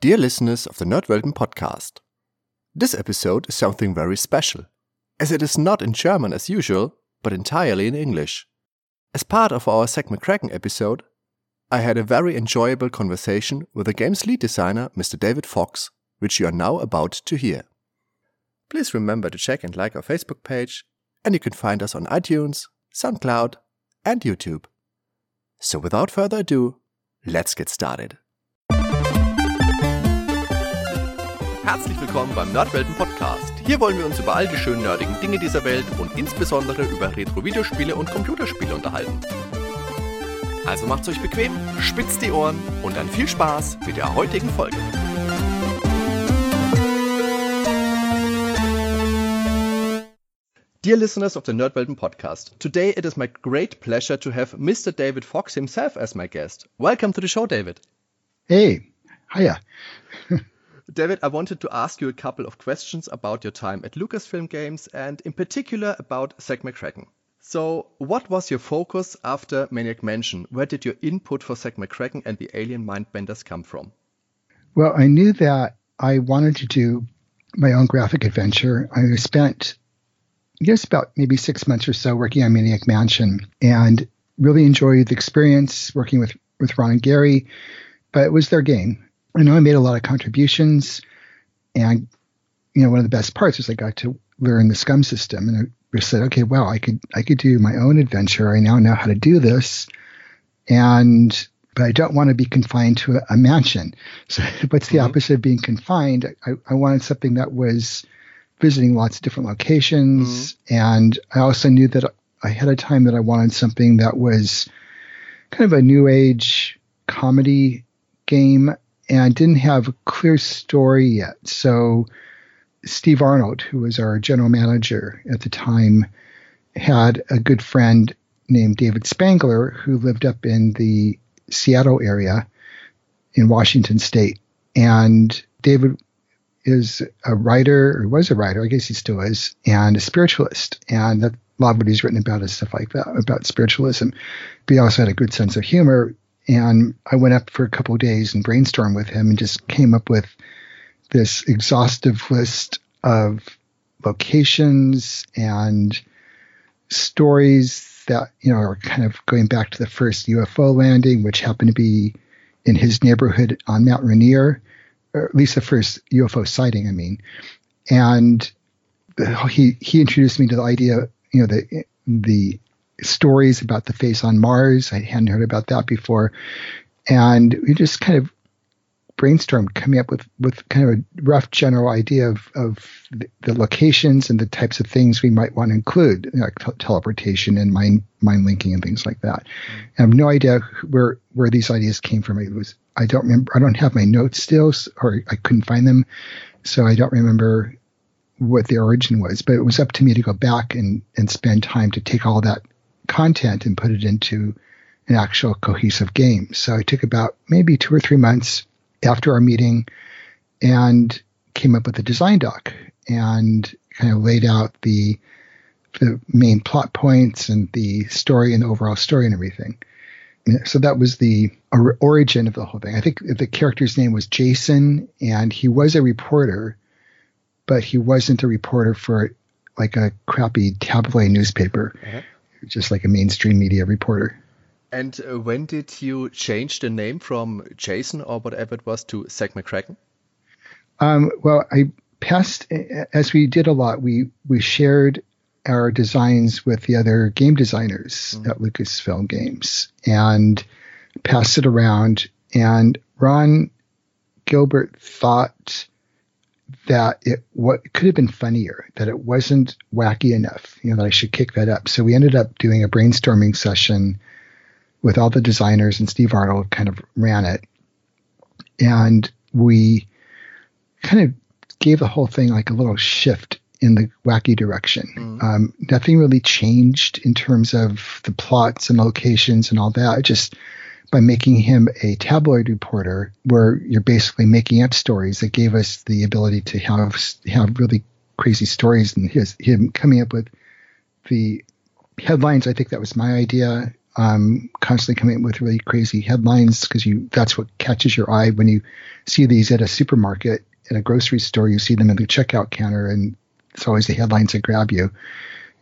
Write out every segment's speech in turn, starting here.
Dear listeners of the Nerdwelten podcast, this episode is something very special, as it is not in German as usual, but entirely in English. As part of our Zak McKracken episode, I had a very enjoyable conversation with the game's lead designer, Mr. David Fox, which you are now about to hear. Please remember to check and like our Facebook page, and you can find us on iTunes, SoundCloud, and YouTube. So without further ado, let's get started. Herzlich willkommen beim Nerdwelten Podcast. Hier wollen wir uns über all die schönen nerdigen Dinge dieser Welt und insbesondere über Retro-Videospiele und Computerspiele unterhalten. Also macht's euch bequem, spitzt die Ohren und dann viel Spaß mit der heutigen Folge. Dear listeners of the Nerdwelten podcast, today it is my great pleasure to have Mr. David Fox himself as my guest. Welcome to the show, David. Hey, hiya. David, I wanted to ask you a couple of questions about your time at Lucasfilm Games and in particular about Zak McKracken. So, what was your focus after Maniac Mansion? Where did your input for Zak McKracken and the Alien Mindbenders come from? Well, I knew that I wanted to do my own graphic adventure. I spent just about maybe six months or so working on Maniac Mansion and really enjoyed the experience working with, with Ron and Gary, but it was their game. I know I made a lot of contributions, and you know one of the best parts was I got to learn the SCUMM system, and I said, okay, well, I could I could do my own adventure. I now know how to do this, and but I don't want to be confined to a, a mansion. So what's the mm-hmm. opposite of being confined? I, I wanted something that was visiting lots of different locations, mm-hmm. and I also knew that ahead of time that I wanted something that was kind of a new age comedy game and I didn't have a clear story yet. So Steve Arnold, who was our general manager at the time, had a good friend named David Spangler who lived up in the Seattle area in Washington State. And David is a writer, or was a writer, I guess he still is, and a spiritualist. And a lot of what he's written about is stuff like that, about spiritualism. But he also had a good sense of humor and I went up for a couple of days and brainstormed with him and just came up with this exhaustive list of locations and stories that, you know, are kind of going back to the first UFO landing, which happened to be in his neighborhood on Mount Rainier, or at least the first UFO sighting, I mean. And he he introduced me to the idea, you know, the the stories about the face on Mars. I hadn't heard about that before. And we just kind of brainstormed coming up with, with kind of a rough general idea of, of the, locations and the types of things we might want to include, like t- teleportation and mind, mind linking and things like that. Mm-hmm. I have no idea where, where these ideas came from. It was, I don't remember, I don't have my notes still, or I couldn't find them. So I don't remember what the origin was, but it was up to me to go back and, and spend time to take all that content and put it into an actual cohesive game. So I took about maybe two or three months after our meeting and came up with a design doc and kind of laid out the the main plot points and the story and the overall story and everything. So that was the origin of the whole thing. I think the character's name was Jason, and he was a reporter, but he wasn't a reporter for like a crappy tabloid newspaper. Uh-huh just like a mainstream media reporter. And uh, when did you change the name from Jason or whatever it was to Zak McKracken? Um, well, I passed as we did a lot. We we shared our designs with the other game designers mm-hmm. at Lucasfilm Games and passed it around. And Ron Gilbert thought that it what could have been funnier, that it wasn't wacky enough, you know, that I should kick that up. So we ended up doing a brainstorming session with all the designers and Steve Arnold kind of ran it. And we kind of gave the whole thing like a little shift in the wacky direction. Mm. Um, nothing really changed in terms of the plots and locations and all that. It just by making him a tabloid reporter, where you're basically making up stories that gave us the ability to have have really crazy stories, and his him coming up with the headlines. I think that was my idea. um, constantly coming up with really crazy headlines because you that's what catches your eye when you see these at a supermarket, at a grocery store. You see them in the checkout counter, and it's always the headlines that grab you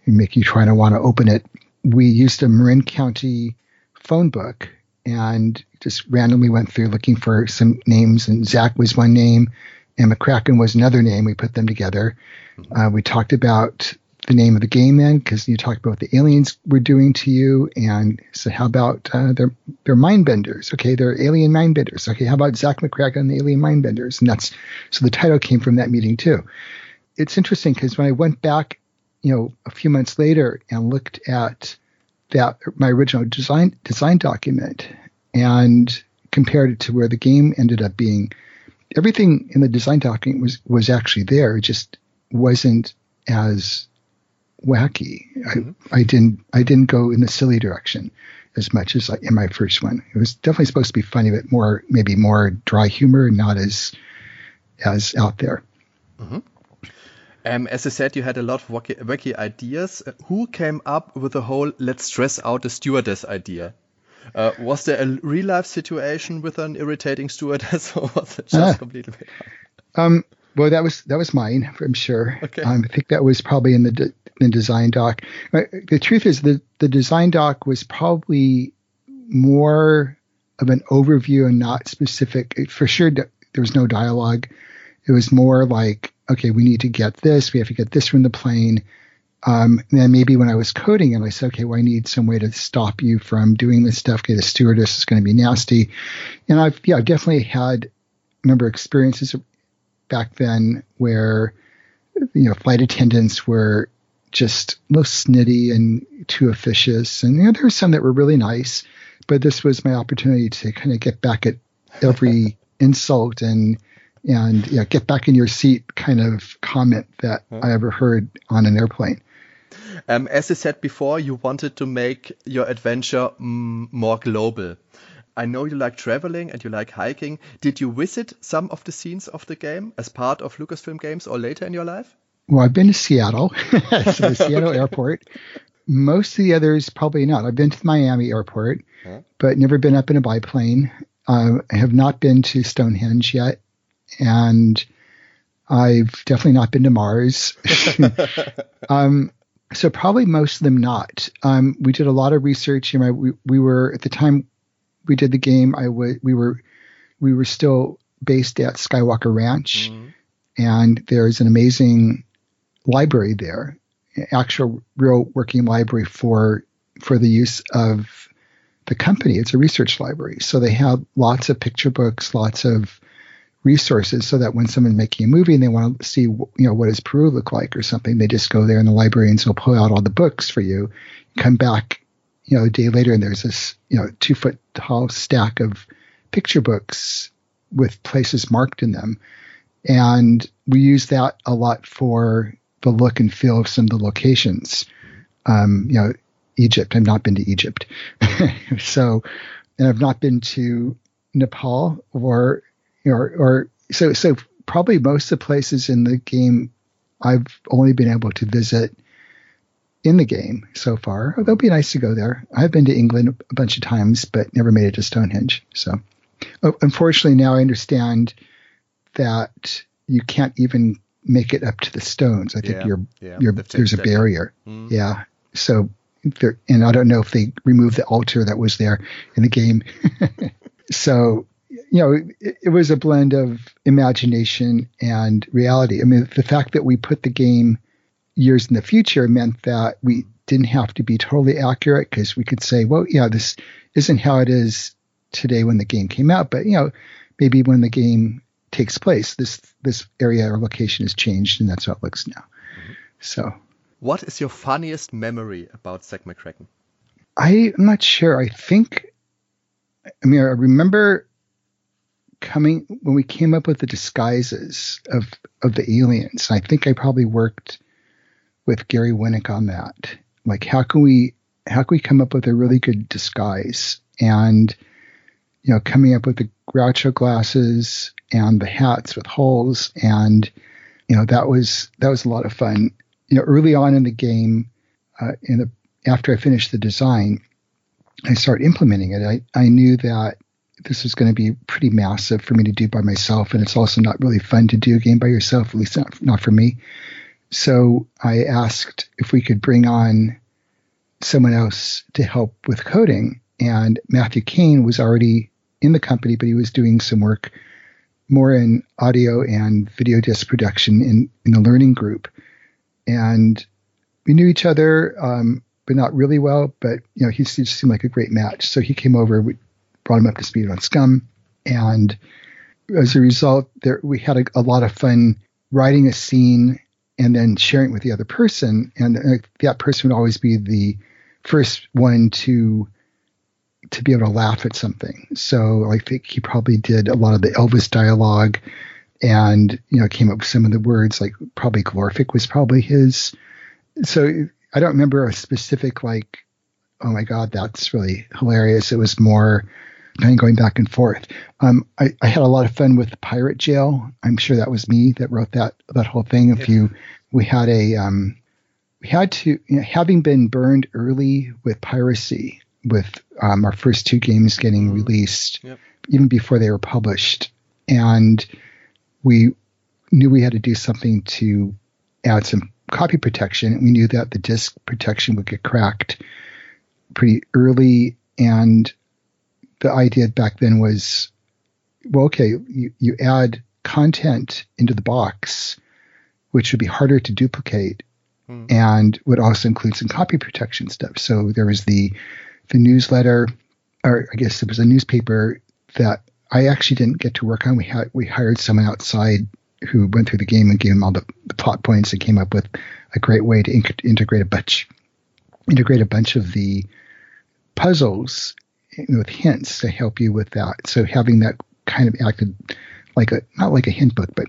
and make you try to want to open it. We used a Marin County phone book and just randomly went through looking for some names, and Zak was one name, and McKracken was another name. We put them together. Mm-hmm. Uh, we talked about the name of the game then because you talked about what the aliens were doing to you and so how about uh, they're they're mind benders okay they're alien mind benders okay how about zak mckracken and the alien mind benders and that's so the title came from that meeting too it's interesting because when i went back you know a few months later and looked at that my original design design document and compared it to where the game ended up being everything in the design document was was actually there it just wasn't as wacky. Mm-hmm. I, I didn't I didn't go in the silly direction as much as in my first one. It was definitely supposed to be funny, but more maybe more dry humor, not as as out there. Mm-hmm. Um, as I said, you had a lot of wacky, wacky ideas. Uh, who came up with the whole "let's stress out the stewardess" idea? Uh, was there a real life situation with an irritating stewardess, or was it just uh, completely? Um, well, that was that was mine, I'm sure. Okay. Um, I think that was probably in the de- the design doc. Uh, the truth is, the the design doc was probably more of an overview and not specific. For sure, there was no dialogue. It was more like, okay, we need to get this. We have to get this from the plane. Um, and then maybe when I was coding it, I said, okay, well, I need some way to stop you from doing this stuff. Okay, the stewardess is going to be nasty. And I've, yeah, I've definitely had a number of experiences back then where, you know, flight attendants were just most snitty and too officious. And you know, there were some that were really nice, but this was my opportunity to kind of get back at every insult and and yeah, get back in your seat kind of comment that I ever heard on an airplane. Um, as I said before, you wanted to make your adventure more global. I know you like traveling and you like hiking. Did you visit some of the scenes of the game as part of Lucasfilm games or later in your life? Well, I've been to Seattle, so the Seattle okay. airport. Most of the others, probably not. I've been to the Miami airport, huh? but never been up in a biplane. Uh, I have not been to Stonehenge yet, and I've definitely not been to Mars. um, so probably most of them not. Um, we did a lot of research. You know, we, we were at the time we did the game. I w- we were we were still based at Skywalker Ranch, mm-hmm. and there's an amazing library there, actual real working library for for the use of the company. It's a research library, so they have lots of picture books, lots of resources, so that when someone's making a movie and they want to see, you know, what does Peru look like or something, they just go there and the librarians will pull out all the books for you, come back, you know, a day later and there's this, you know, two foot tall stack of picture books with places marked in them. And we use that a lot for the look and feel of some of the locations. Um, you know, Egypt. I've not been to Egypt, so, and I've not been to Nepal or or or so so probably most of the places in the game I've only been able to visit in the game so far. Although it'd be nice to go there. I've been to England a bunch of times, but never made it to Stonehenge. So, oh, unfortunately, now I understand that you can't even make it up to the stones. I think yeah, you're, yeah, you're there's a barrier. Mm. Yeah. So there, and I don't know if they removed the altar that was there in the game. so, you know, it, it, was a blend of imagination and reality. I mean, the fact that we put the game years in the future meant that we didn't have to be totally accurate because we could say, well, yeah, this isn't how it is today when the game came out, but you know, maybe when the game takes place. This this area or location has changed, and that's how it looks now. Mm-hmm. So, what is your funniest memory about Zak McKracken? I'm not sure. I think, I mean, I remember coming when we came up with the disguises of of the aliens. I think I probably worked with Gary Winnick on that. Like, how can we how can we come up with a really good disguise and you know coming up with the Groucho glasses and the hats with holes and you know that was that was a lot of fun you know early on in the game uh, in the after i finished the design I started implementing it. I, I knew that this was going to be pretty massive for me to do by myself, and it's also not really fun to do a game by yourself, at least not, not for me. So I asked if we could bring on someone else to help with coding, and Matthew Kane was already in the company, but he was doing some work more in audio and video disc production in, in the learning group. And we knew each other, um, but not really well. But you know, he just seemed like a great match. So he came over. We brought him up to speed on SCUMM, and as a result, there we had a, a lot of fun writing a scene and then sharing it with the other person. And uh, that person would always be the first one to to be able to laugh at something. So I think he probably did a lot of the Elvis dialogue and you know came up with some of the words like probably glorific was probably his so i don't remember a specific like oh my god that's really hilarious it was more kind of going back and forth um, I, I, had a lot of fun with pirate jail i'm sure that was me that wrote that that whole thing if you we had a um, we had to you know, having been burned early with piracy with um, our first two games getting mm-hmm. released yep. even before they were published and we knew we had to do something to add some copy protection. We knew that the disk protection would get cracked pretty early. And the idea back then was well, okay, you, you add content into the box, which would be harder to duplicate hmm. and would also include some copy protection stuff. So there was the the newsletter, or I guess it was a newspaper that I actually didn't get to work on. We had we hired someone outside who went through the game and gave him all the, the plot points and came up with a great way to in- integrate a bunch integrate a bunch of the puzzles with hints to help you with that. So having that kind of acted like a not like a hint book, but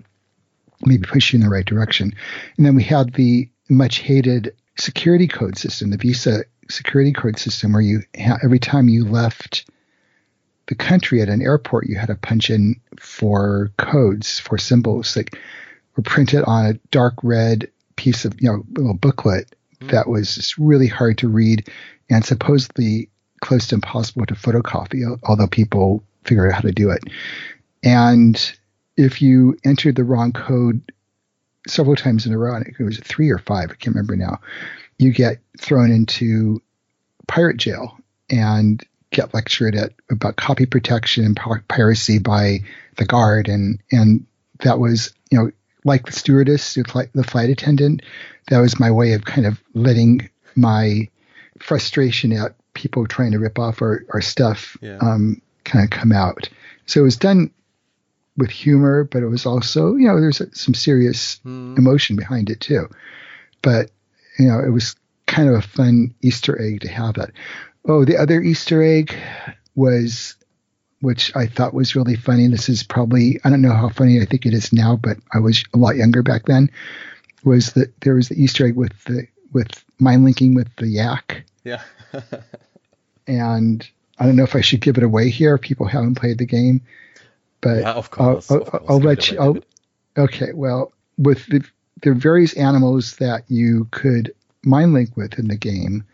maybe push you in the right direction. And then we had the much hated security code system, the Visa security code system, where you ha- every time you left the country at an airport, you had to punch in for codes, for symbols that were printed on a dark red piece of, you know, little booklet mm. that was just really hard to read and supposedly close to impossible to photocopy, although people figured out how to do it. And if you entered the wrong code several times in a row, it was three or five, I can't remember now, you get thrown into pirate jail. And get lectured at about copy protection and piracy by the guard, and and that was you know like the stewardess, the flight, the flight attendant. That was my way of kind of letting my frustration at people trying to rip off our, our stuff yeah. um, kind of come out. So it was done with humor, but it was also, you know, there's some serious mm. emotion behind it too. But, you know, it was kind of a fun Easter egg to have that. Oh, the other Easter egg was, which I thought was really funny. This is probably, I don't know how funny I think it is now, but I was a lot younger back then. Was that there was the Easter egg with the with mind linking with the yak. Yeah. and I don't know if I should give it away here. People haven't played the game, but yeah, of course, I'll, of course, I'll let you. I'll, okay, well, with the, the various animals that you could mind link with in the game,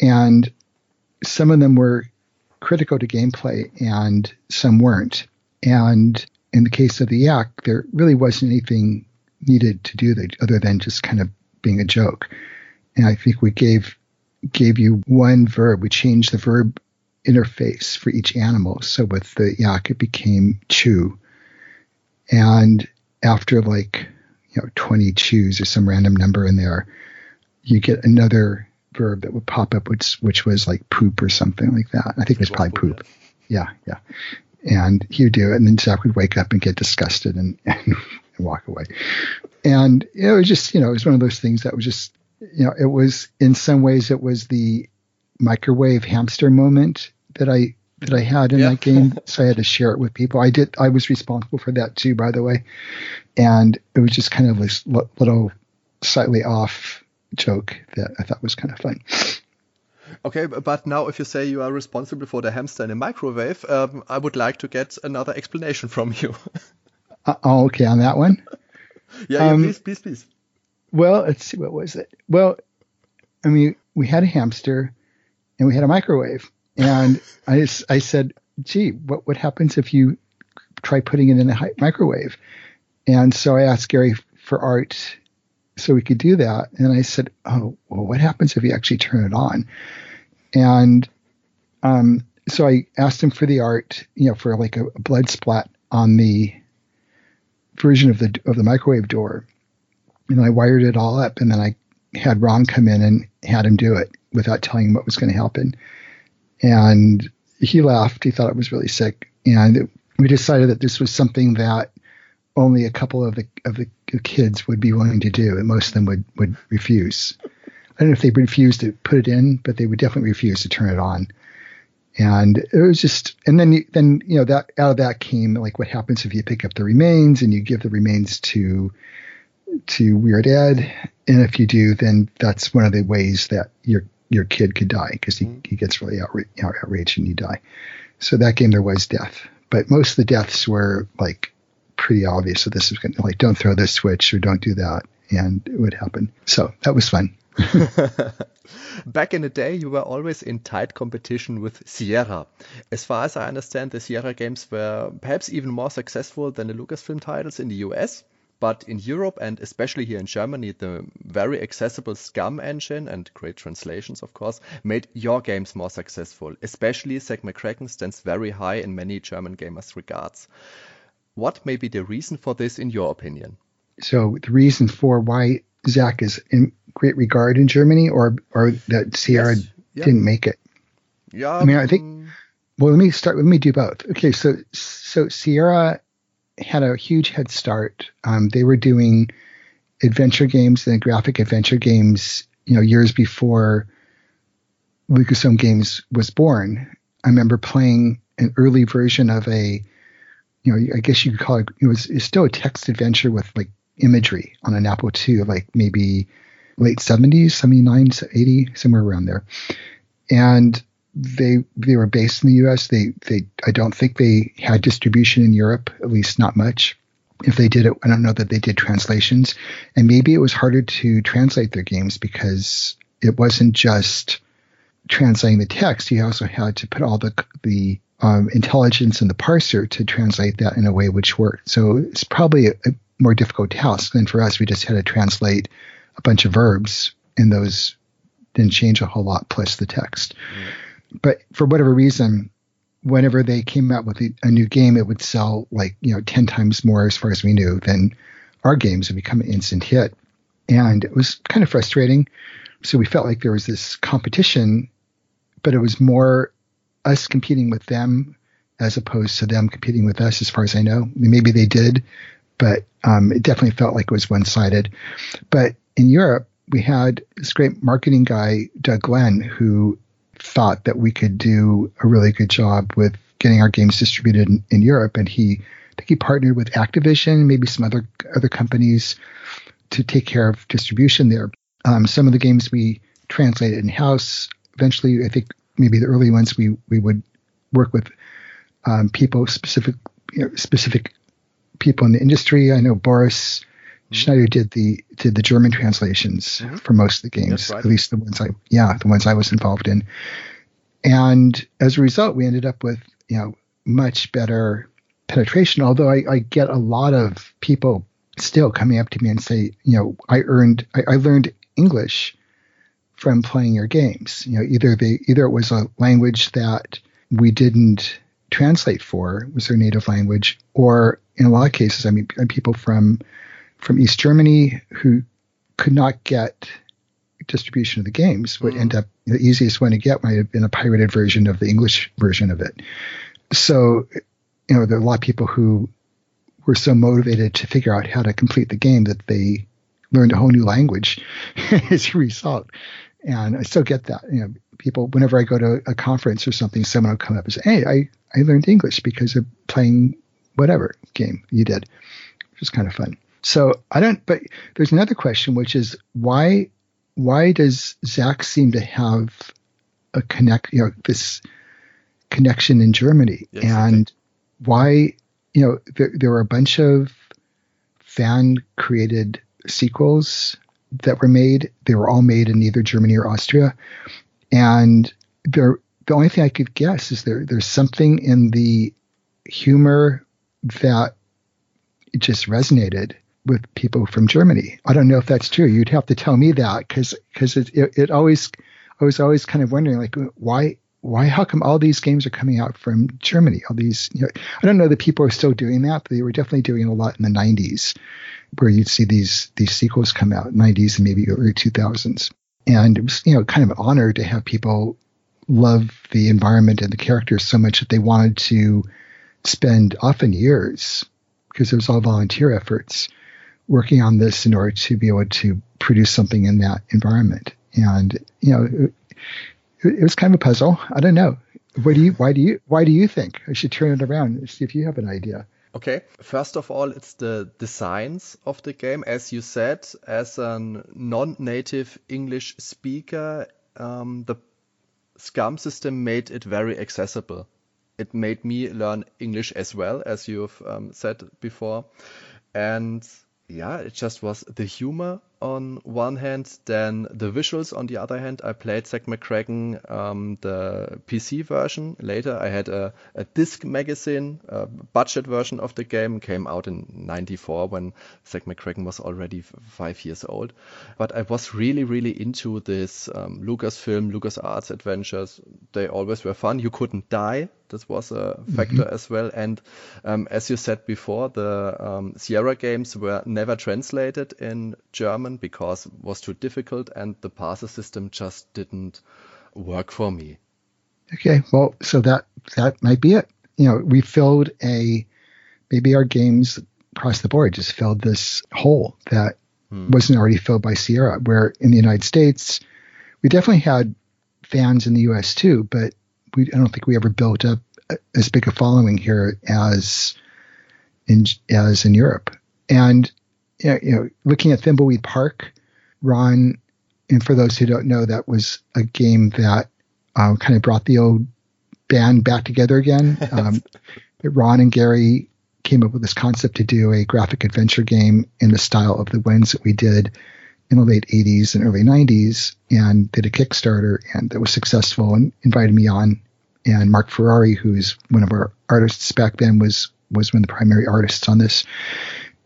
and some of them were critical to gameplay and some weren't. And in the case of the yak, there really wasn't anything needed to do that other than just kind of being a joke. And I think we gave gave you one verb. We changed the verb interface for each animal. So with the yak, it became chew. And after like you know 20 chews or some random number in there, you get another verb that would pop up, which which was like poop or something like that. I think it was probably poop. Yeah, yeah. And he would do it, and then Zak would wake up and get disgusted and, and walk away. And it was just, you know, it was one of those things that was just, you know, it was in some ways it was the microwave hamster moment that I that I had in yeah. that game. So I had to share it with people. I did. I was responsible for that too, by the way. And it was just kind of this little slightly off joke that I thought was kind of fun. Okay, but now if you say you are responsible for the hamster in a microwave, um, I would like to get another explanation from you. uh, oh, okay, on that one. yeah, um, yeah, please, please, please. Well, let's see, what was it? Well, I mean, we had a hamster and we had a microwave, and I, I said, gee, what, what happens if you try putting it in a microwave? And so I asked Gary for art so we could do that. And I said, oh, well, what happens if you actually turn it on? And um, so I asked him for the art, you know, for like a, a blood splat on the version of the of the microwave door, and I wired it all up, and then I had Ron come in and had him do it without telling him what was going to happen. And he laughed. He thought it was really sick. And we decided that this was something that only a couple of the of the kids would be willing to do, and most of them would would refuse. I don't know if they refused to put it in, but they would definitely refuse to turn it on. And it was just, and then then you know that out of that came like what happens if you pick up the remains and you give the remains to to Weird Ed, and if you do, then that's one of the ways that your your kid could die because he, he gets really outra- outraged and you die. So that game there was death, but most of the deaths were like pretty obvious. So this is going to like don't throw this switch or don't do that, and it would happen. So that was fun. Back in the day, you were always in tight competition with Sierra. As far as I understand, the Sierra games were perhaps even more successful than the Lucasfilm titles in the US. But in Europe and especially here in Germany, the very accessible SCUMM engine and great translations, of course, made your games more successful. Especially Zak McKracken stands very high in many German gamers' regards. What may be the reason for this, in your opinion? So, the reason for why Zak is in great regard in Germany, or or that Sierra yes. yeah. didn't make it? Yeah, I mean, I think. Um, well, let me start. Let me do both. Okay, so so Sierra had a huge head start. Um, they were doing adventure games and graphic adventure games, you know, years before Lucasfilm Games was born. I remember playing an early version of a, you know, I guess you could call it. It was still a text adventure with like imagery on an Apple II, like maybe late 70s, 79, 80, somewhere around there. And they they were based in the U.S. They they I don't think they had distribution in Europe, at least not much. If they did it, I don't know that they did translations, and maybe it was harder to translate their games because it wasn't just translating the text. You also had to put all the the um, intelligence in the parser to translate that in a way which worked. So it's probably a, a more difficult task than for us. We just had to translate a bunch of verbs, and those didn't change a whole lot plus the text. Mm but for whatever reason, whenever they came out with a, new game, it would sell like you know ten times more as far as we knew than our games would become an instant hit, and it was kind of frustrating. So we felt like there was this competition, but it was more us competing with them as opposed to them competing with us. As far as I know, maybe they did, but um, it definitely felt like it was one sided. But in Europe, we had this great marketing guy, Doug Glenn, who thought that we could do a really good job with getting our games distributed in, in Europe, and he I think he partnered with Activision, maybe some other other companies, to take care of distribution there. Um, some of the games we translated in house. Eventually, I think maybe the early ones we we would work with um, people specific you know, specific people in the industry. I know Boris Mm-hmm. Schneider did the did the German translations mm-hmm. for most of the games, right. at least the ones I yeah the ones I was involved in. And as a result, we ended up with you know much better penetration. Although I, I get a lot of people still coming up to me and say, you know, I earned I, I learned English from playing your games. You know, either they either it was a language that we didn't translate for was their native language, or in a lot of cases, I mean, people from from East Germany who could not get distribution of the games would mm. end up the easiest one to get might have been a pirated version of the English version of it. So, you know, there are a lot of people who were so motivated to figure out how to complete the game that they learned a whole new language as a result. And I still get that. You know, people whenever I go to a conference or something, someone will come up and say, "Hey, I I learned English because of playing whatever game you did," which is kind of fun. So I don't. But there's another question, which is why why does Zak seem to have a connect? You know, this connection in Germany, yes, and why you know there, there were a bunch of fan created sequels that were made. They were all made in either Germany or Austria, and there the only thing I could guess is there there's something in the humor that just resonated with people from Germany. I don't know if that's true. You'd have to tell me that because because it, it, it always I was always kind of wondering like why why how come all these games are coming out from Germany? All these you know, I don't know that people are still doing that, but they were definitely doing a lot in the 90s where you'd see these these sequels come out 90s and maybe early 2000s. And it was you know kind of an honor to have people love the environment and the characters so much that they wanted to spend often years because it was all volunteer efforts working on this in order to be able to produce something in that environment. And you know, it, it was kind of a puzzle. I don't know. What do you? Why do you? Why do you think I should turn it around and see if you have an idea? Okay, first of all, it's the designs of the game. As you said, as a non-native English speaker, um, the SCUMM system made it very accessible. It made me learn English as well, as you've um, said before. And yeah, it just was the humor on one hand, then the visuals on the other hand. I played Zak McKracken, um, the PC version. Later, I had a, a disc magazine, a budget version of the game, came out in '94 when Zak McKracken was already five years old. But I was really, really into this um, Lucasfilm, LucasArts adventures. They always were fun. You couldn't die this was a factor mm-hmm. as well. And um, as you said before, the um, Sierra games were never translated in German because it was too difficult, and the parser system just didn't work for me. Okay, well, so that that might be it. You know, we filled a maybe our games across the board just filled this hole that hmm. wasn't already filled by Sierra. Where in the United States, we definitely had fans in the U.S. too, but we I don't think we ever built up as big a following here as in as in Europe. And you know, looking at Thimbleweed Park, Ron, and for those who don't know, that was a game that um, kind of brought the old band back together again. Um, Ron and Gary came up with this concept to do a graphic adventure game in the style of the ones that we did in the late 80s and early 90s and did a Kickstarter and that was successful and invited me on. And Mark Ferrari, who's one of our artists back then, was was one of the primary artists on this.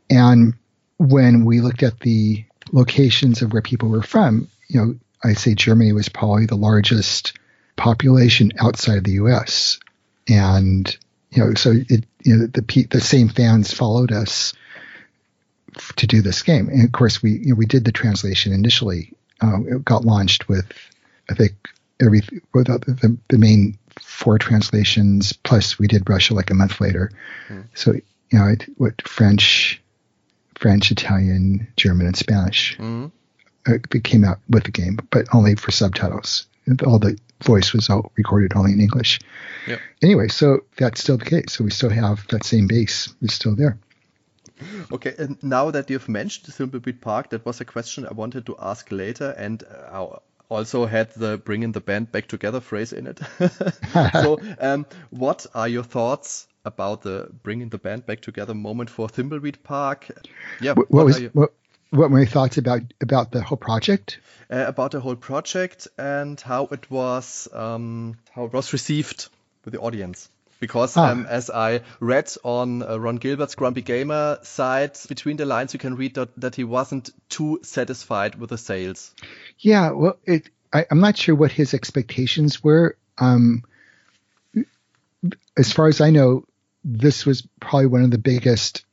And when we looked at the locations of where people were from, you know, I'd say Germany was probably the largest population outside of the U.S. And you know, so it you know the the same fans followed us to do this game. And of course, we you know, we did the translation initially. Uh, it got launched with I think every the, the main four translations. Plus, we did Russia like a month later. Mm. So you know, what French, French, Italian, German, and Spanish. Mm. It came out with the game, but only for subtitles. All the voice was all recorded only in English. Yep. Anyway, so that's still the case. So we still have that same base is still there. Okay, and now that you've mentioned Thimbleweed Park, that was a question I wanted to ask later, and uh, also had the bringing the band back together phrase in it. so, um, what are your thoughts about the bringing the band back together moment for Thimbleweed Park? Yeah, what, what was what, what were your thoughts about about the whole project? Uh, about the whole project and how it was um, how it was received with the audience because ah. um, as I read on uh, Ron Gilbert's Grumpy Gamer site, between the lines you can read that, that he wasn't too satisfied with the sales. Yeah, well, it, I, am not sure what his expectations were. Um, as far as I know, this was probably one of the biggest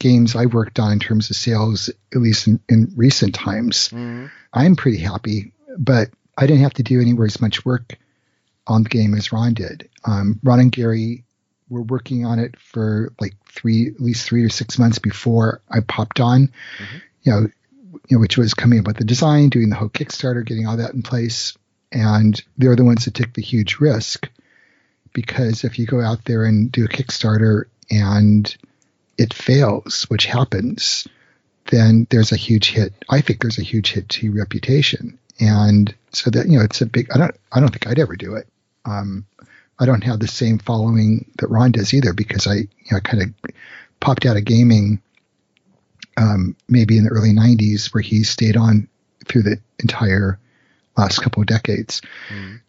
games I worked on in terms of sales, at least in, in recent times. Mm-hmm. I'm pretty happy, but I didn't have to do anywhere as much work on the game as Ron did. Um, Ron and Gary were working on it for like three, at least three or six months before I popped on. Mm-hmm. You know, you know, which was coming up with the design, doing the whole Kickstarter, getting all that in place, and they're the ones that took the huge risk because if you go out there and do a Kickstarter and it fails, which happens, then there's a huge hit. I think there's a huge hit to reputation, and so that you know, it's a big. I don't. I don't think I'd ever do it. Um, I don't have the same following that Ron does either because I, you know, kind of popped out of gaming um, maybe in the early 90s where he stayed on through the entire last couple of decades. Mm.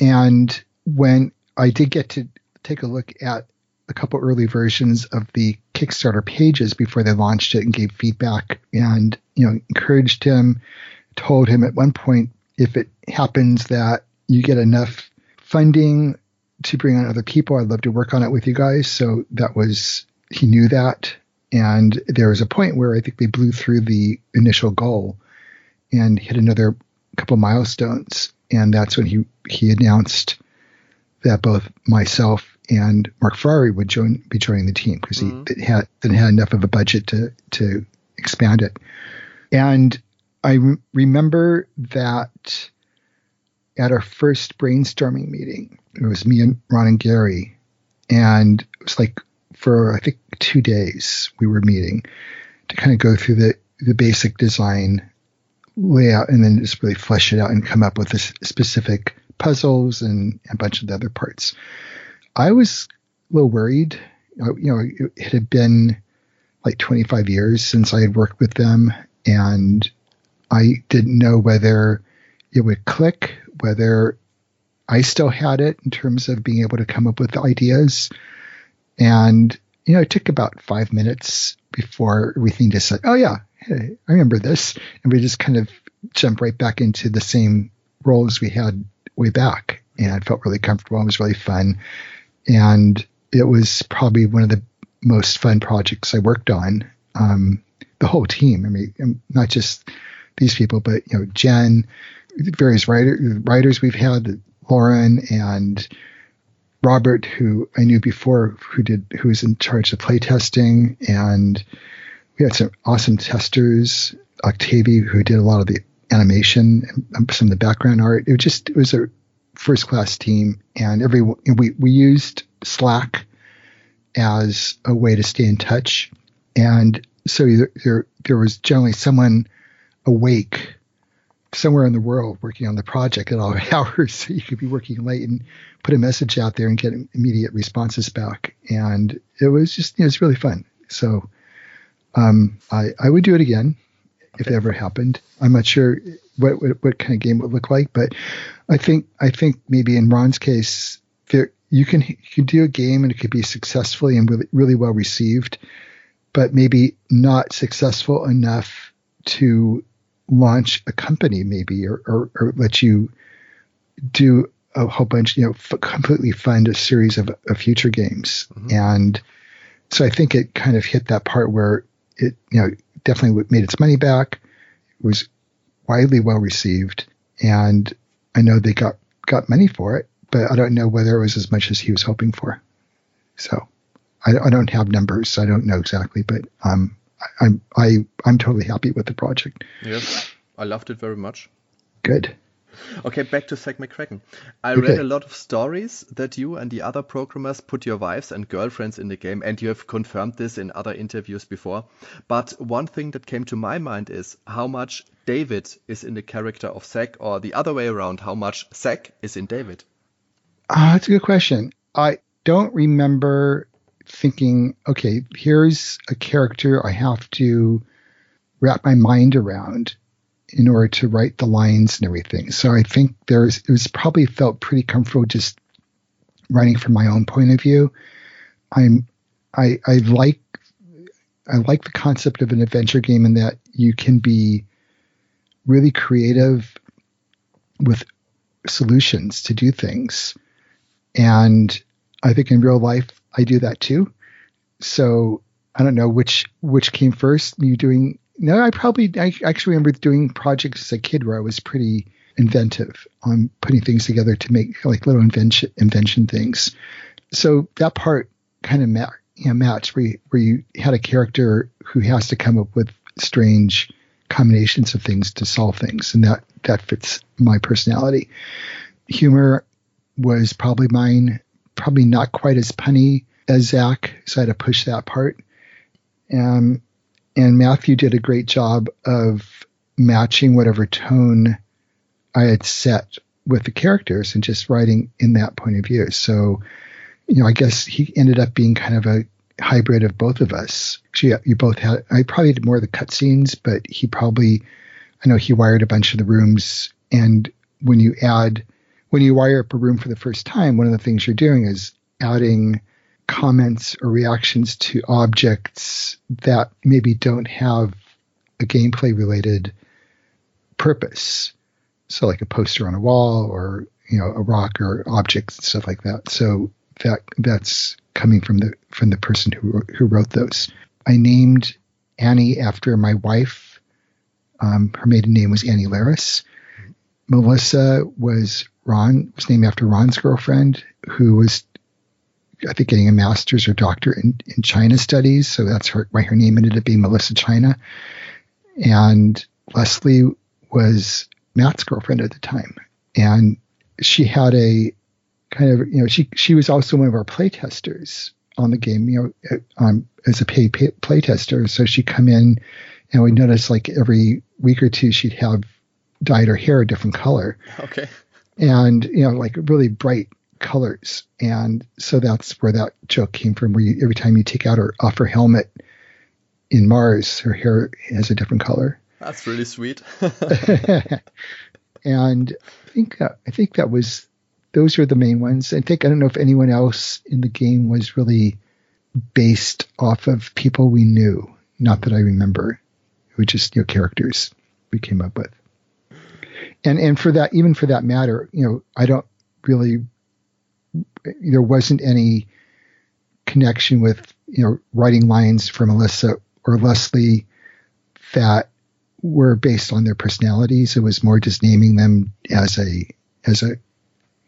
And when I did get to take a look at a couple early versions of the Kickstarter pages before they launched it and gave feedback and, you know, encouraged him, told him at one point if it happens that you get enough funding to bring on other people, I'd love to work on it with you guys. So that was, he knew that. And there was a point where I think they blew through the initial goal and hit another couple milestones. And that's when he, he announced that both myself and Mark Ferrari would join, be joining the team because mm-hmm. he had, didn't have enough of a budget to, to expand it. And I re- remember that at our first brainstorming meeting, it was me and Ron and Gary, and it was like for I think two days we were meeting to kind of go through the the basic design layout and then just really flesh it out and come up with a specific puzzles and a bunch of the other parts. I was a little worried. Uh, you know, it had been like 25 years since I had worked with them, and I didn't know whether it would click, whether I still had it in terms of being able to come up with ideas. And, you know, it took about five minutes before everything just said, oh, yeah, hey, I remember this. And we just kind of jumped right back into the same roles we had way back. And I felt really comfortable. It was really fun. And it was probably one of the most fun projects I worked on. Um, the whole team. I mean, not just these people, but you know, Jen, various writer, writers we've had, Lauren and Robert, who I knew before, who did who was in charge of playtesting, and we had some awesome testers, Octavi, who did a lot of the animation some of the background art. It was just it was a first class team, and every we we used Slack as a way to stay in touch, and so there there was generally someone awake somewhere in the world working on the project at all hours. So you could be working late and put a message out there and get immediate responses back. And it was just, you know, it was really fun. So um, I, I would do it again if it ever happened. I'm not sure what, what, what kind of game it would look like, but I think I think maybe in Ron's case, there, you can you can do a game and it could be successfully and really, really well received, but maybe not successful enough to launch a company maybe or, or, or let you do a whole bunch, you know, f- completely fund a series of, of future games. Mm-hmm. And so I think it kind of hit that part where it, you know, definitely made its money back. It was widely well received. And I know they got, got money for it, but I don't know whether it was as much as he was hoping for. So I, I don't have numbers. So I don't know exactly, but um, I'm I I'm totally happy with the project. Yes, I loved it very much. Good. Okay, back to Zak McKracken. I okay. read a lot of stories that you and the other programmers put your wives and girlfriends in the game, and you have confirmed this in other interviews before. But one thing that came to my mind is how much David is in the character of Zak, or the other way around, how much Zak is in David. Uh, that's a good question. I don't remember thinking, okay, here's a character I have to wrap my mind around in order to write the lines and everything. So I think there's it was probably felt pretty comfortable just writing from my own point of view. I'm I I like I like the concept of an adventure game in that you can be really creative with solutions to do things. And I think in real life I do that too. So I don't know which which came first. You doing no? I probably I actually remember doing projects as a kid where I was pretty inventive on putting things together to make like little invention invention things. So that part kind of ma- you know, matched where you, where you had a character who has to come up with strange combinations of things to solve things, and that that fits my personality. Humor was probably mine probably not quite as punny as Zak, so I had to push that part. Um, and Matthew did a great job of matching whatever tone I had set with the characters and just writing in that point of view. So, you know, I guess he ended up being kind of a hybrid of both of us. Actually, you both had, I probably did more of the cutscenes, but he probably, I know he wired a bunch of the rooms. And when you add when you wire up a room for the first time, one of the things you're doing is adding comments or reactions to objects that maybe don't have a gameplay related purpose. So like a poster on a wall or you know a rock or objects and stuff like that. So that that's coming from the from the person who who wrote those. I named Annie after my wife. Um, her maiden name was Annie Laris. Melissa was Ron was named after Ron's girlfriend, who was I think getting a master's or doctor in, in China studies. So that's her, why her name ended up being Melissa China. And Leslie was Matt's girlfriend at the time. And she had a kind of, you know, she, she was also one of our playtesters on the game, you know, um, as a paid pay, playtester. So she'd come in and we noticed like every week or two she'd have dyed her hair a different color. Okay. And, you know, like really bright colors. And so that's where that joke came from, where you, every time you take out her off her helmet in Mars, her hair has a different color. That's really sweet. and I think that, I think that was those were the main ones. I think I don't know if anyone else in the game was really based off of people we knew. Not that I remember. It was just you know characters we came up with. And and for that even for that matter, you know, I don't really there wasn't any connection with you know writing lines for Melissa or Leslie that were based on their personalities. It was more just naming them as a as a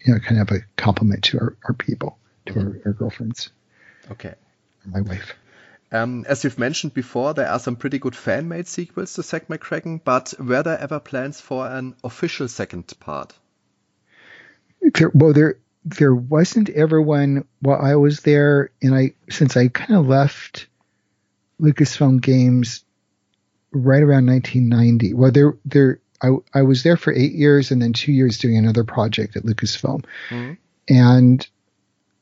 you know kind of a compliment to our, our people, to our, our girlfriends. Okay. My wife. Um, as you've mentioned before, there are some pretty good fan-made sequels to Zak McKracken, but were there ever plans for an official second part? There, well, there there wasn't ever one while I was there, and I since I kind of left Lucasfilm Games right around 1990. Well, there there I I was there for eight years and then two years doing another project at Lucasfilm, mm-hmm. and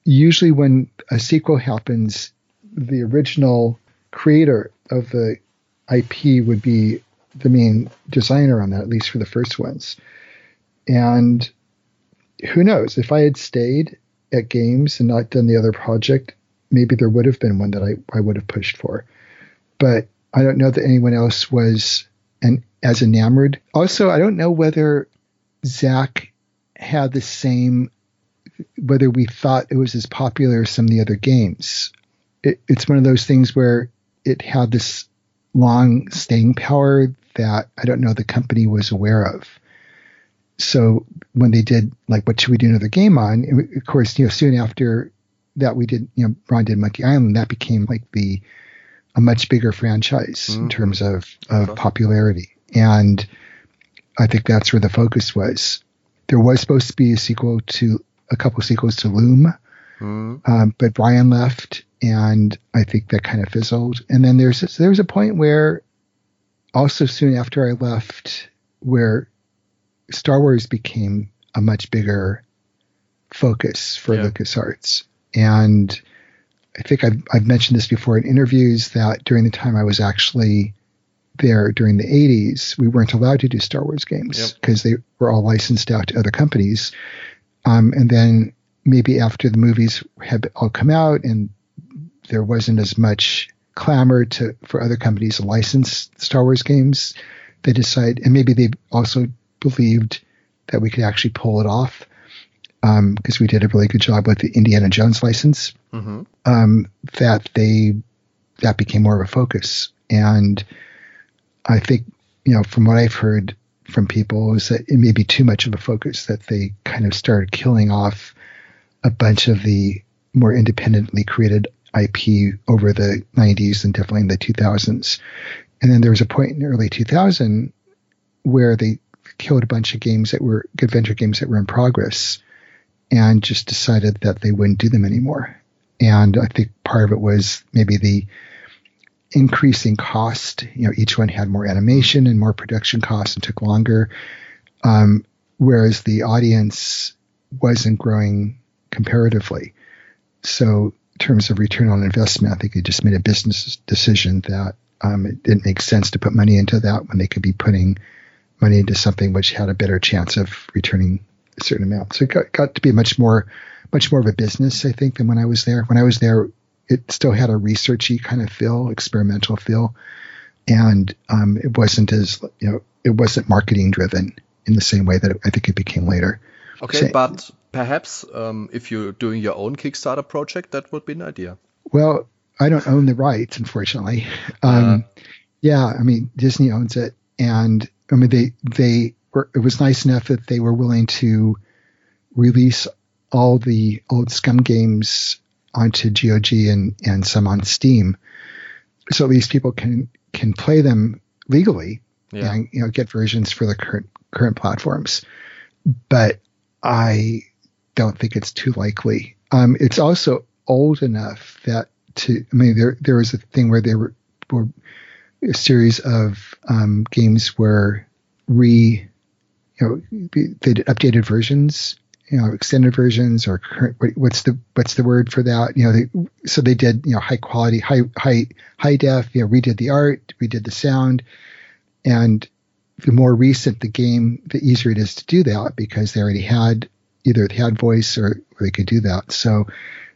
usually when a sequel happens, the original creator of the IP would be the main designer on that, at least for the first ones, and who knows? If I had stayed at games and not done the other project, maybe there would have been one that I, I would have pushed for. But I don't know that anyone else was an, as enamored. Also, I don't know whether Zak had the same, whether we thought it was as popular as some of the other games. It, it's one of those things where it had this long staying power that I don't know the company was aware of so when they did like what should we do another game on of course you know soon after that we did you know ron did monkey island that became like the a much bigger franchise mm-hmm. in terms of of popularity and i think that's where the focus was there was supposed to be a sequel to a couple sequels to loom mm-hmm. um, but brian left and i think that kind of fizzled and then there's there was a point where also soon after i left where Star Wars became a much bigger focus for yeah. LucasArts. And I think I've, I've mentioned this before in interviews that during the time I was actually there during the 80s, we weren't allowed to do Star Wars games because yep. they were all licensed out to other companies. Um, and then maybe after the movies had all come out and there wasn't as much clamor to for other companies to license Star Wars games, they decide, and maybe they also believed that we could actually pull it off because um, we did a really good job with the Indiana Jones license. Mm-hmm. Um, that they that became more of a focus, and I think you know from what I've heard from people is that it may be too much of a focus that they kind of started killing off a bunch of the more independently created IP over the 90s and definitely in the 2000s. And then there was a point in the early 2000 where they killed a bunch of games that were good venture games that were in progress and just decided that they wouldn't do them anymore. And I think part of it was maybe the increasing cost. You know, each one had more animation and more production costs and took longer. Um, whereas the audience wasn't growing comparatively. So, in terms of return on investment, I think they just made a business decision that um, it didn't make sense to put money into that when they could be putting money into something which had a better chance of returning a certain amount. So it got, got to be much more, much more of a business, I think, than when I was there. When I was there, it still had a researchy kind of feel, experimental feel, and um, it wasn't as you know, it wasn't marketing driven in the same way that I think it became later. Okay, so, but perhaps um, if you're doing your own Kickstarter project, that would be an idea. Well, I don't own the rights, unfortunately. Um, uh, yeah, I mean Disney owns it, and I mean they they were. It was nice enough that they were willing to release all the old SCUMM games onto GOG and and some on Steam, so at least people can can play them legally yeah. and you know get versions for the current current platforms. But I don't think it's too likely. Um, it's also old enough that to I mean there there was a thing where there were, were a series of um, games where re you know they did updated versions you know extended versions or current what's the what's the word for that you know they, so they did you know high quality high high high def you know redid the art redid the sound and the more recent the game the easier it is to do that because they already had either they had voice or, or they could do that so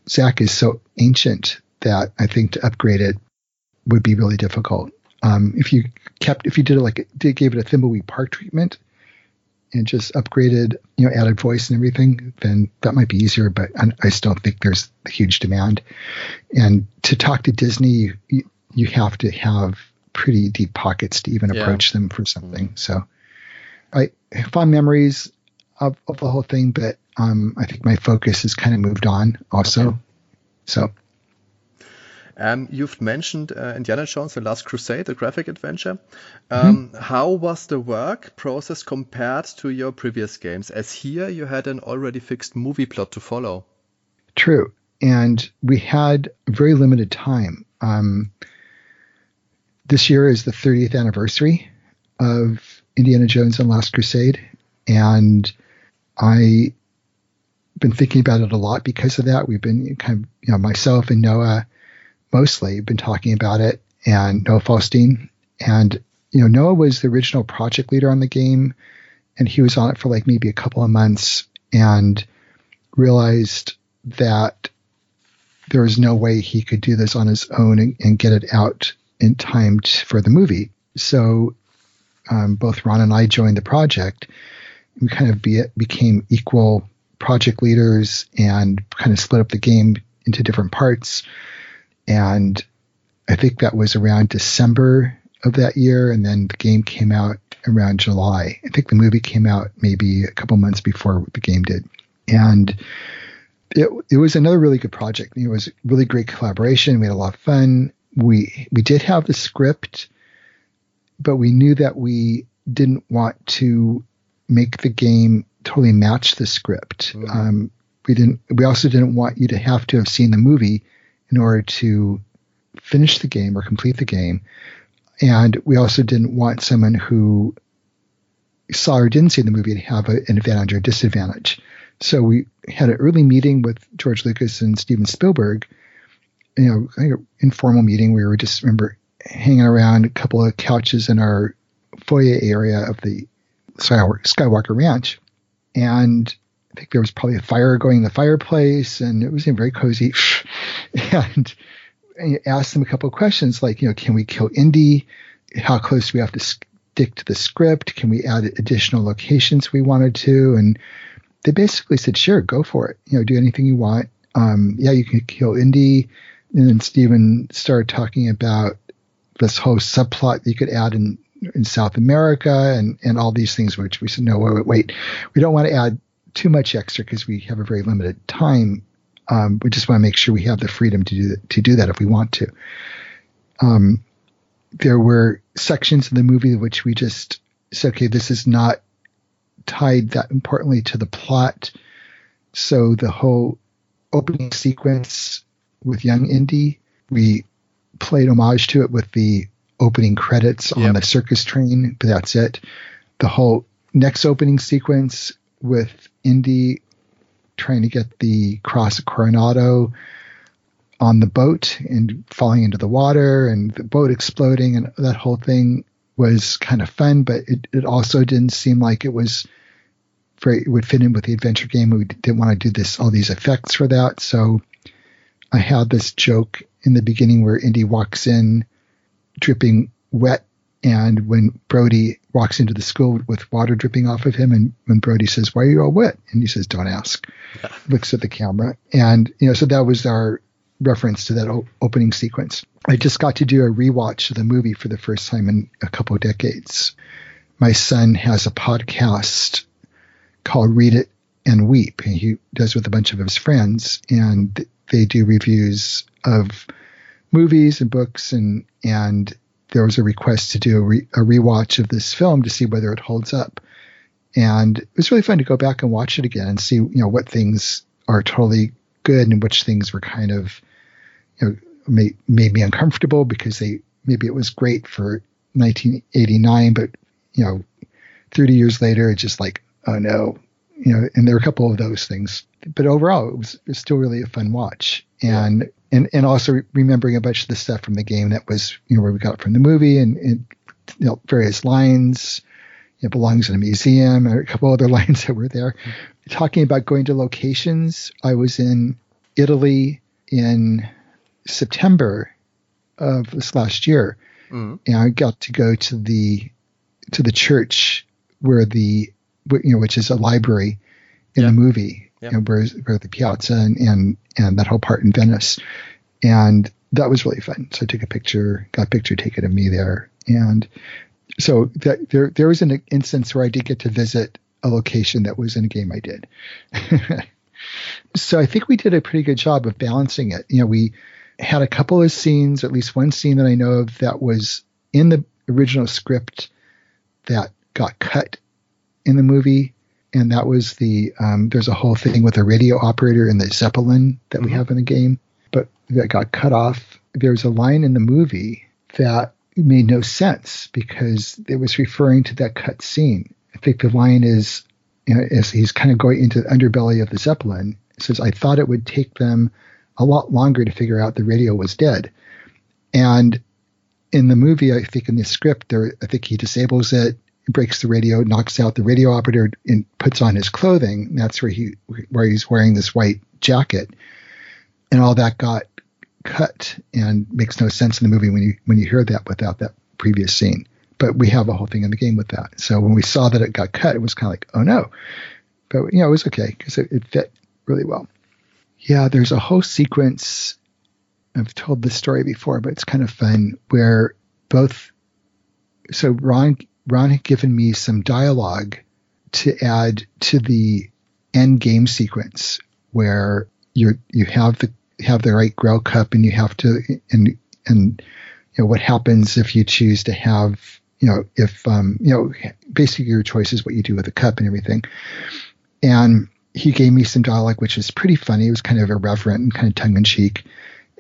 Zak is so ancient that I think to upgrade it would be really difficult. Um, if you kept, if you did it like, did gave it a Thimbleweed Park treatment and just upgraded, you know, added voice and everything, then that might be easier. But I, I still think there's a huge demand. And to talk to Disney, you, you have to have pretty deep pockets to even yeah. approach them for something. Mm-hmm. So I fond memories of, of the whole thing, but um, I think my focus has kind of moved on also. Okay. So um, you've mentioned uh, Indiana Jones: The Last Crusade, the graphic adventure. Um, mm-hmm. How was the work process compared to your previous games? As here, you had an already fixed movie plot to follow. True, and we had very limited time. Um, this year is the 30th anniversary of Indiana Jones and Last Crusade, and I been thinking about it a lot because of that. We've been kind of, you know, myself and Noah mostly been talking about it, and Noah Falstein. And, you know, Noah was the original project leader on the game, and he was on it for like maybe a couple of months and realized that there was no way he could do this on his own and, and get it out in time t- for the movie. So um, both Ron and I joined the project. We kind of be, became equal project leaders and kind of split up the game into different parts. And I think that was around December of that year. And then the game came out around July. I think the movie came out maybe a couple months before the game did. And it, it was another really good project. It was really great collaboration. We had a lot of fun. We we did have the script, but we knew that we didn't want to make the game totally match the script. Mm-hmm. Um, we didn't. We also didn't want you to have to have seen the movie in order to finish the game or complete the game. And we also didn't want someone who saw or didn't see the movie to have a, an advantage or disadvantage. So we had an early meeting with George Lucas and Steven Spielberg. You know, informal meeting. We were just remember hanging around a couple of couches in our foyer area of the Skywalker Ranch, and I think there was probably a fire going in the fireplace, and it was very cozy. and, and asked them a couple of questions like, you know, can we kill Indy? How close do we have to stick to the script? Can we add additional locations we wanted to? And they basically said, sure, go for it. You know, do anything you want. Um, yeah, you can kill Indy. And then Steven started talking about this whole subplot you could add in in South America and, and all these things, which we said, no, wait, wait, wait. We don't want to add too much extra because we have a very limited time. Um, we just want to make sure we have the freedom to do that, to do that if we want to. Um, there were sections in the movie which we just said, okay, this is not tied that importantly to the plot. So the whole opening sequence with young Indy, we played homage to it with the opening credits yep. on the circus train, but that's it. The whole next opening sequence with Indy trying to get the cross Coronado on the boat and falling into the water and the boat exploding and that whole thing was kind of fun, but it, it also didn't seem like it was very it would fit in with the adventure game. We didn't want to do this all these effects for that, so I had this joke in the beginning where Indy walks in dripping wet, and when Brody walks into the school with water dripping off of him, and when Brody says, "Why are you all wet?" and he says, "Don't ask," yeah. looks at the camera, and you know, so that was our reference to that o- opening sequence. I just got to do a rewatch of the movie for the first time in a couple decades. My son has a podcast called Read It and Weep, and he does with a bunch of his friends, and they do reviews of movies and books, and and there was a request to do a, re, a rewatch of this film to see whether it holds up, and it was really fun to go back and watch it again and see you know what things are totally good and which things were kind of you know made, made me uncomfortable because they maybe it was great for 1989, but you know 30 years later it's just like oh no you know and there are a couple of those things. But overall it was, it was still really a fun watch. And. And and also remembering a bunch of the stuff from the game that was you know where we got from the movie and, and you know various lines it belongs in a museum or a couple other lines that were there talking about going to locations i was in italy in september of this last year mm-hmm. and i got to go to the to the church where the you know which is a library in yeah. the movie yeah. you know, where, where the piazza and, and and that whole part in Venice, and that was really fun. So I took a picture, got a picture taken of me there, and so that, there there was an instance where I did get to visit a location that was in a game I did. so I think we did a pretty good job of balancing it. You know, we had a couple of scenes, at least one scene that I know of that was in the original script that got cut in the movie, and that was the um, there's a whole thing with a radio operator in the Zeppelin that we mm-hmm. have in the game, but that got cut off. There's a line in the movie that made no sense because it was referring to that cut scene. I think the line is, you know, as he's kind of going into the underbelly of the Zeppelin, it says, "I thought it would take them a lot longer to figure out the radio was dead," and in the movie, I think in the script, there, I think he disables it breaks the radio, knocks out the radio operator, and puts on his clothing. That's where he where he's wearing this white jacket, and all that got cut and makes no sense in the movie when you when you hear that without that previous scene. But we have a whole thing in the game with that. So when we saw that it got cut, it was kind of like, oh no. But you know, it was okay because it, it fit really well. Yeah, there's a whole sequence. I've told this story before, but it's kind of fun where both. So Ron Ron had given me some dialogue to add to the end game sequence where you you have the have the right Grail cup and you have to and and you know what happens if you choose to have you know if um you know basically your choice is what you do with the cup and everything. And he gave me some dialogue which was pretty funny. It was kind of irreverent and kind of tongue-in-cheek.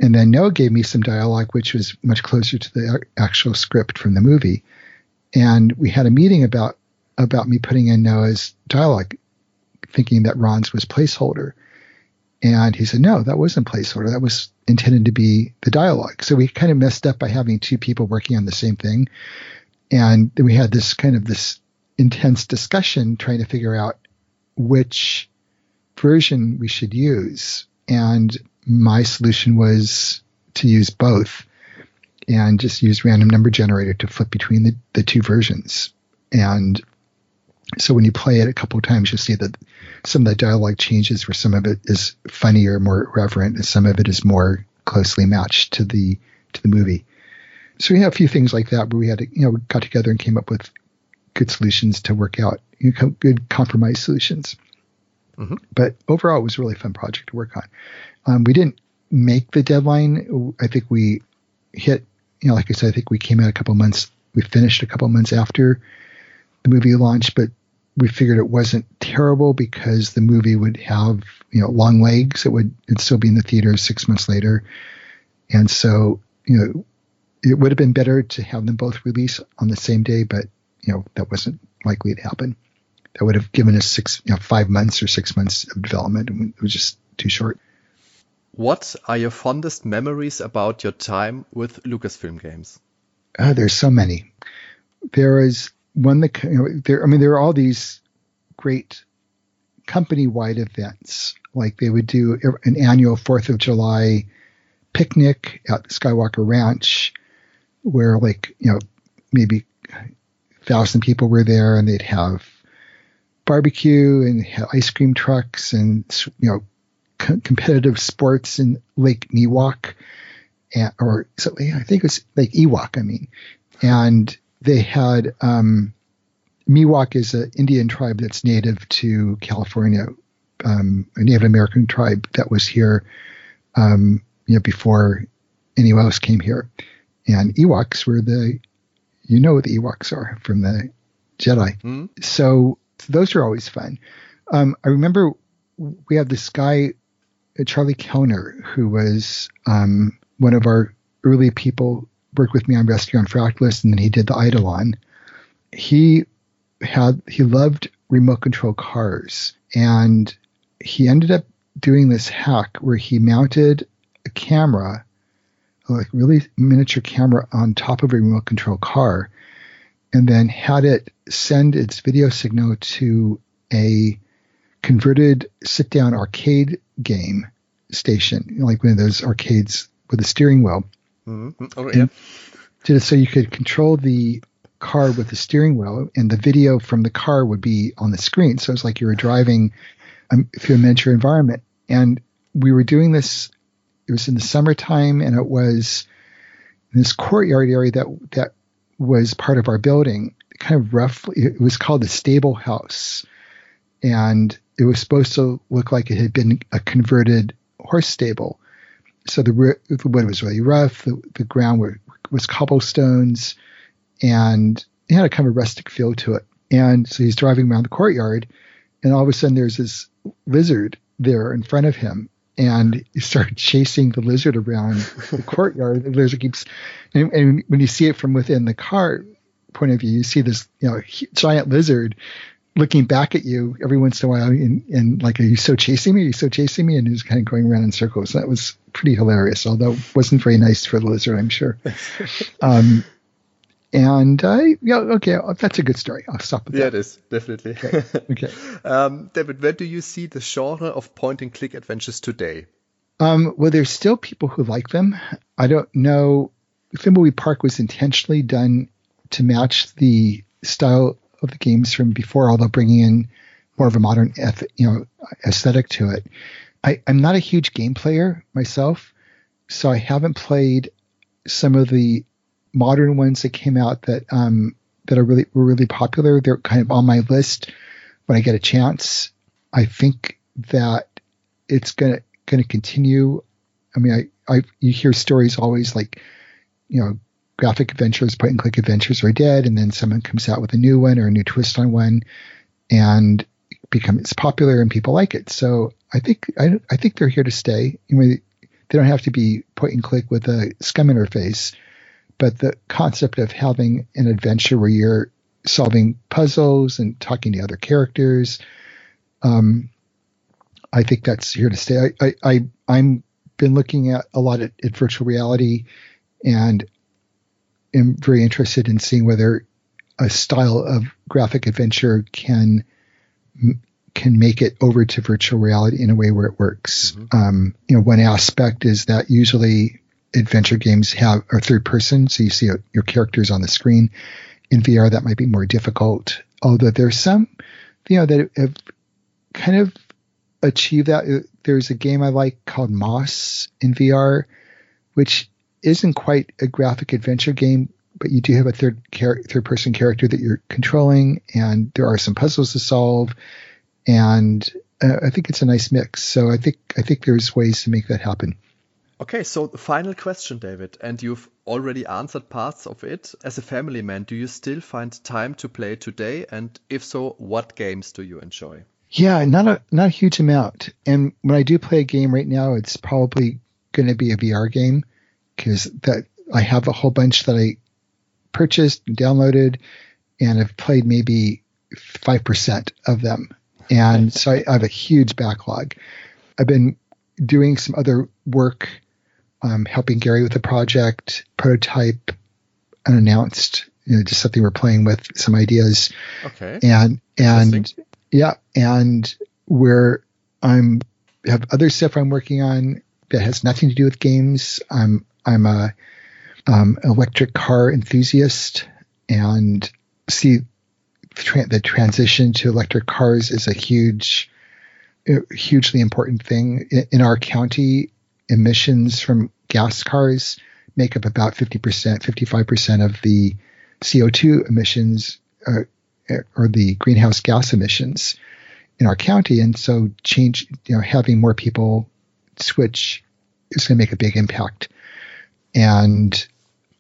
And then Noah gave me some dialogue which was much closer to the actual script from the movie and we had a meeting about about me putting in Noah's dialogue, thinking that Ron's was placeholder. And he said, no, that wasn't placeholder. That was intended to be the dialogue. So we kind of messed up by having two people working on the same thing. And we had this kind of this intense discussion trying to figure out which version we should use. And my solution was to use both and just use random number generator to flip between the, the two versions. And so when you play it a couple of times, you'll see that some of the dialogue changes where some of it is funnier, more reverent, and some of it is more closely matched to the to the movie. So we have a few things like that where we had to, you know, got together and came up with good solutions to work out, you know, good compromise solutions. Mm-hmm. But overall, it was a really fun project to work on. Um, we didn't make the deadline. I think we hit you know, like I said, I think we came out a couple months, we finished a couple months after the movie launched, but we figured it wasn't terrible because the movie would have, you know, long legs. It would it'd still be in the theaters six months later. And so, you know, it would have been better to have them both release on the same day, but you know, that wasn't likely to happen. That would have given us six, you know, five months or six months of development. It was just too short. What are your fondest memories about your time with Lucasfilm games? Uh, there's so many. There is one that you know, there. I mean, there are all these great company wide events. Like they would do an annual Fourth of July picnic at Skywalker Ranch, where like you know maybe thousand people were there, and they'd have barbecue and ice cream trucks and you know co- competitive sports in Lake Miwok, or so, I think it was Lake Ewok. I mean, and they had um, Miwok is an Indian tribe that's native to California, um, a Native American tribe that was here, um, you know, before anyone else came here. And Ewoks were the, you know, what the Ewoks are from the Jedi. Mm-hmm. So those are always fun. Um, I remember we had this guy, Charlie Kellner, who was um, one of our early people, worked with me on Rescue on Fractalus, and then he did the Eidolon. He had he loved remote control cars, and he ended up doing this hack where he mounted a camera, like really miniature camera, on top of a remote control car, and then had it send its video signal to a converted sit down arcade game station, like one of those arcades with a steering wheel. Mm-hmm. Oh, yeah. so you could control the car with the steering wheel, and the video from the car would be on the screen. So it's like you were driving um, through a miniature environment. And we were doing this. It was in the summertime, and it was in this courtyard area that that was part of our building. Kind of roughly, it was called the stable house, and it was supposed to look like it had been a converted horse stable. So the, the wood was really rough. The, the ground were, was cobblestones and it had a kind of rustic feel to it. And so he's driving around the courtyard, and all of a sudden there's this lizard there in front of him, and he started chasing the lizard around the courtyard. The lizard keeps, and, and, when you see it from within the car point of view, you see this you know giant lizard looking back at you every once in a while, and, and like, are you so chasing me? Are you so chasing me? And he's kind of going around in circles. That was pretty hilarious, although wasn't very nice for the lizard, I'm sure. Um, and I, yeah, okay, that's a good story. I'll stop with yeah, that. Yeah, it is definitely. Okay. okay. um, David, where do you see the genre of point and click adventures today? Um, well, there's still people who like them. I don't know. Thimbleweed Park was intentionally done to match the style of the games from before, although bringing in more of a modern, you know, aesthetic to it. I, I'm not a huge game player myself, so I haven't played some of the modern ones that came out that um, that are really were really popular. They're kind of on my list when I get a chance. I think that it's gonna gonna continue. I mean, I, I you hear stories always like, you know, graphic adventures, point and click adventures are dead, and then someone comes out with a new one or a new twist on one, and becomes popular and people like it. So I think I, I think they're here to stay. They don't have to be point and click with a SCUMM interface but the concept of having an adventure where you're solving puzzles and talking to other characters, um, I think that's here to stay. I, I, I am been looking at a lot at, at virtual reality, and am very interested in seeing whether a style of graphic adventure can can make it over to virtual reality in a way where it works. Mm-hmm. Um, you know, one aspect is that usually adventure games have are third person, so you see a, your characters on the screen. In VR, that might be more difficult. Although there's some, you know, that have kind of achieved that. There's a game I like called Moss in VR, which isn't quite a graphic adventure game, but you do have a third char- third person character that you're controlling, and there are some puzzles to solve, and uh, I think it's a nice mix. So I think I think there's ways to make that happen. Okay, so the final question, David, and you've already answered parts of it. As a family man, do you still find time to play today? And if so, what games do you enjoy? Yeah, not a not a huge amount. And when I do play a game right now, it's probably going to be a VR game because that I have a whole bunch that I purchased and downloaded, and I've played maybe five percent of them. And so I, I have a huge backlog. I've been doing some other work um, helping Gary with the project, prototype, unannounced, you know, just something we're playing with, some ideas. Okay. And and yeah, and where I'm have other stuff I'm working on that has nothing to do with games. I'm I'm a um, electric car enthusiast and see tra- the transition to electric cars is a huge, hugely important thing in, in our county. Emissions from gas cars make up about 50%, 55% of the CO2 emissions uh, or the greenhouse gas emissions in our county. And so change, you know, having more people switch is going to make a big impact. And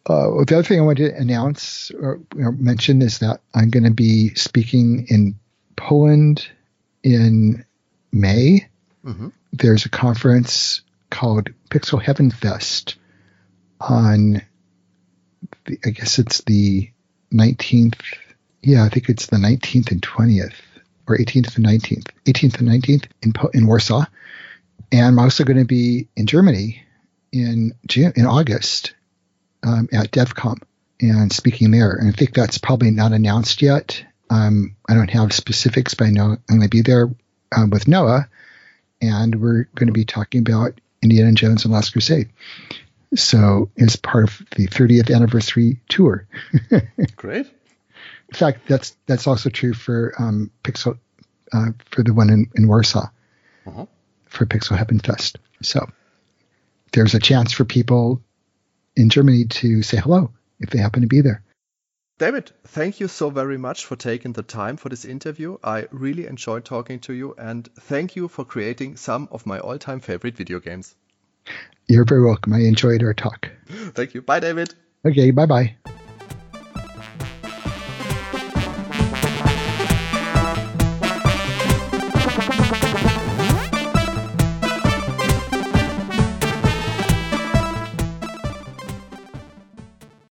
uh, the other thing I want to announce or you know, mention is that I'm going to be speaking in Poland in May. Mm-hmm. There's a conference called Pixel Heaven Fest on, the, I guess it's the 19th. Yeah, I think it's the 19th and 20th, or 18th and 19th, 18th and 19th in in Warsaw. And I'm also going to be in Germany in June, in August um, at DevCom and speaking there. And I think that's probably not announced yet. Um, I don't have specifics, but I know I'm going to be there um, with Noah, and we're going to be talking about Indiana Jones and Last Crusade. So it's part of the 30th anniversary tour. Great. In fact, that's that's also true for um, Pixel uh, for the one in, in Warsaw uh-huh. for Pixel Heaven Fest. So there's a chance for people in Germany to say hello if they happen to be there. David, thank you so very much for taking the time for this interview. I really enjoyed talking to you and thank you for creating some of my all time favorite video games. You're very welcome. I enjoyed our talk. Thank you. Bye, David. Okay, bye bye.